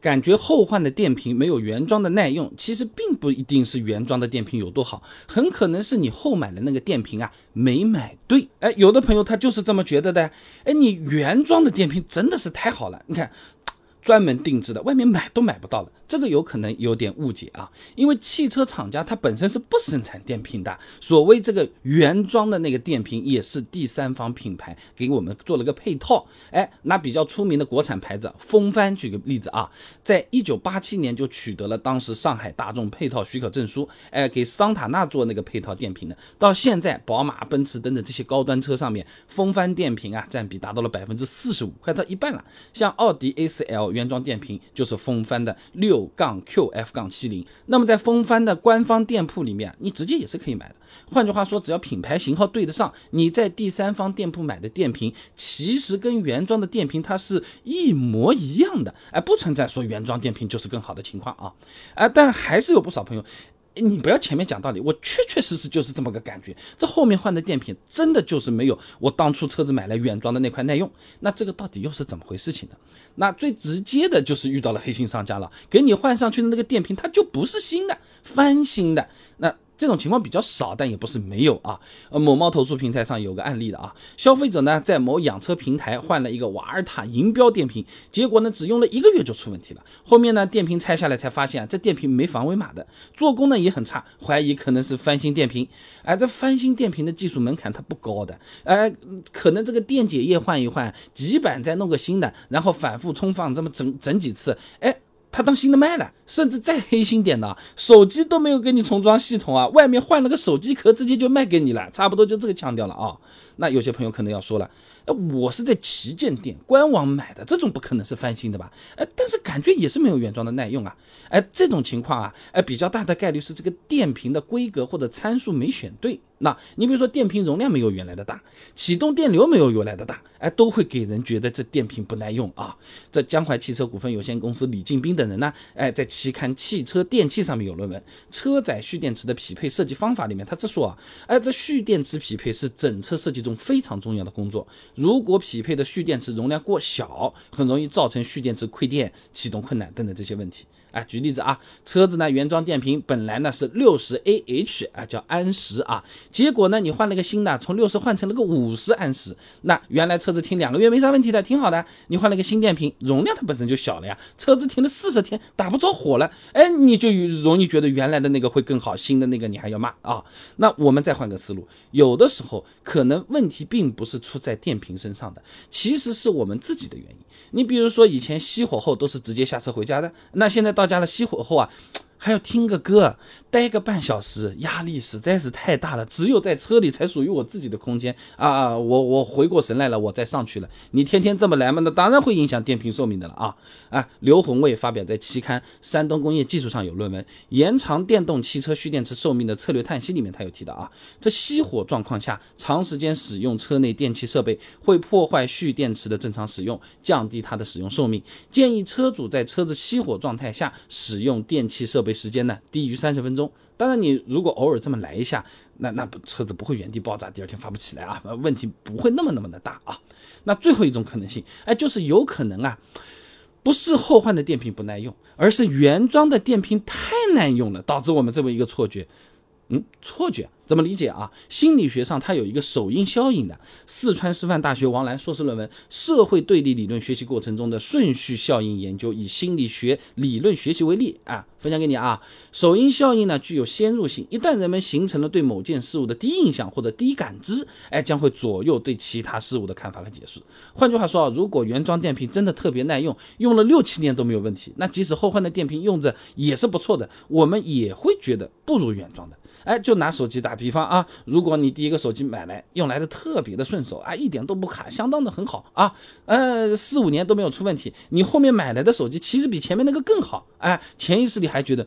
感觉后换的电瓶没有原装的耐用，其实并不一定是原装的电瓶有多好，很可能是你后买的那个电瓶啊没买对。哎，有的朋友他就是这么觉得的。哎，你原装的电瓶真的是太好了，你看。专门定制的，外面买都买不到了，这个有可能有点误解啊，因为汽车厂家它本身是不生产电瓶的，所谓这个原装的那个电瓶也是第三方品牌给我们做了个配套。哎，拿比较出名的国产牌子风帆举个例子啊，在一九八七年就取得了当时上海大众配套许可证书，哎，给桑塔纳做那个配套电瓶的，到现在宝马、奔驰等等这些高端车上面，风帆电瓶啊占比达到了百分之四十五，快到一半了。像奥迪 A4L 原装电瓶就是风帆的六杠 QF 杠七零，那么在风帆的官方店铺里面，你直接也是可以买的。换句话说，只要品牌型号对得上，你在第三方店铺买的电瓶，其实跟原装的电瓶它是一模一样的，哎，不存在说原装电瓶就是更好的情况啊，啊，但还是有不少朋友。你不要前面讲道理，我确确实实就是这么个感觉。这后面换的电瓶真的就是没有我当初车子买来原装的那块耐用。那这个到底又是怎么回事情呢？那最直接的就是遇到了黑心商家了，给你换上去的那个电瓶它就不是新的，翻新的。那。这种情况比较少，但也不是没有啊。呃，某猫投诉平台上有个案例的啊，消费者呢在某养车平台换了一个瓦尔塔银标电瓶，结果呢只用了一个月就出问题了。后面呢电瓶拆下来才发现啊，这电瓶没防伪码的，做工呢也很差，怀疑可能是翻新电瓶。哎，这翻新电瓶的技术门槛它不高的，哎，可能这个电解液换一换，极板再弄个新的，然后反复充放这么整整几次，哎。他当新的卖了，甚至再黑心点的，手机都没有给你重装系统啊，外面换了个手机壳，直接就卖给你了，差不多就这个腔调了啊。那有些朋友可能要说了，哎，我是在旗舰店官网买的，这种不可能是翻新的吧？哎，但是感觉也是没有原装的耐用啊。哎，这种情况啊，哎，比较大的概率是这个电瓶的规格或者参数没选对。那你比如说电瓶容量没有原来的大，启动电流没有原来的大，哎，都会给人觉得这电瓶不耐用啊。这江淮汽车股份有限公司李进兵等人呢，哎，在期刊《汽车电器》上面有论文《车载蓄电池的匹配设计方法》里面，他这说啊，哎，这蓄电池匹配是整车设计中非常重要的工作。如果匹配的蓄电池容量过小，很容易造成蓄电池亏电、启动困难等等这些问题。哎，举例子啊，车子呢原装电瓶本来呢是六十 AH 啊，叫安时啊，结果呢你换了个新的，从六十换成了个五十安时，那原来车子停两个月没啥问题的，挺好的。你换了个新电瓶，容量它本身就小了呀，车子停了四十天打不着火了，哎，你就容易觉得原来的那个会更好，新的那个你还要骂啊。那我们再换个思路，有的时候可能问问题并不是出在电瓶身上的，其实是我们自己的原因。你比如说以前熄火后都是直接下车回家的，那现在到家了熄火后啊。还要听个歌，待个半小时，压力实在是太大了。只有在车里才属于我自己的空间啊！我我回过神来了，我再上去了。你天天这么来嘛，那当然会影响电瓶寿命的了啊！啊，刘宏卫发表在期刊《山东工业技术》上有论文《延长电动汽车蓄电池寿命的策略叹息》里面，他有提到啊，这熄火状况下长时间使用车内电气设备会破坏蓄电池的正常使用，降低它的使用寿命。建议车主在车子熄火状态下使用电气设备。时间呢低于三十分钟，当然你如果偶尔这么来一下，那那不车子不会原地爆炸，第二天发不起来啊，问题不会那么那么的大啊。那最后一种可能性，哎，就是有可能啊，不是后换的电瓶不耐用，而是原装的电瓶太耐用了，导致我们这么一个错觉。嗯，错觉怎么理解啊？心理学上它有一个首因效应的。四川师范大学王兰硕士论文《社会对立理论学习过程中的顺序效应研究》，以心理学理论学习为例啊，分享给你啊。首因效应呢具有先入性，一旦人们形成了对某件事物的第一印象或者第一感知，哎，将会左右对其他事物的看法和解释。换句话说啊，如果原装电瓶真的特别耐用，用了六七年都没有问题，那即使后换的电瓶用着也是不错的，我们也会觉得不如原装的。哎，就拿手机打比方啊，如果你第一个手机买来用来的特别的顺手啊，一点都不卡，相当的很好啊，呃，四五年都没有出问题，你后面买来的手机其实比前面那个更好，哎，潜意识里还觉得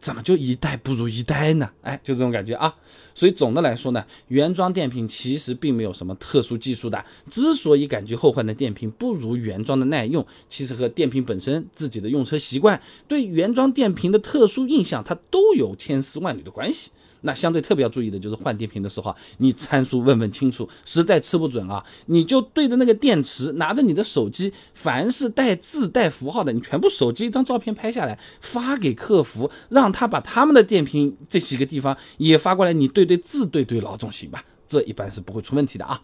怎么就一代不如一代呢？哎，就这种感觉啊。所以总的来说呢，原装电瓶其实并没有什么特殊技术的，之所以感觉后换的电瓶不如原装的耐用，其实和电瓶本身自己的用车习惯，对原装电瓶的特殊印象，它都有千丝万缕的关系。那相对特别要注意的就是换电瓶的时候，你参数问问清楚，实在吃不准啊，你就对着那个电池，拿着你的手机，凡是带字带符号的，你全部手机一张照片拍下来发给客服，让他把他们的电瓶这几个地方也发过来，你对对字对对老总行吧，这一般是不会出问题的啊。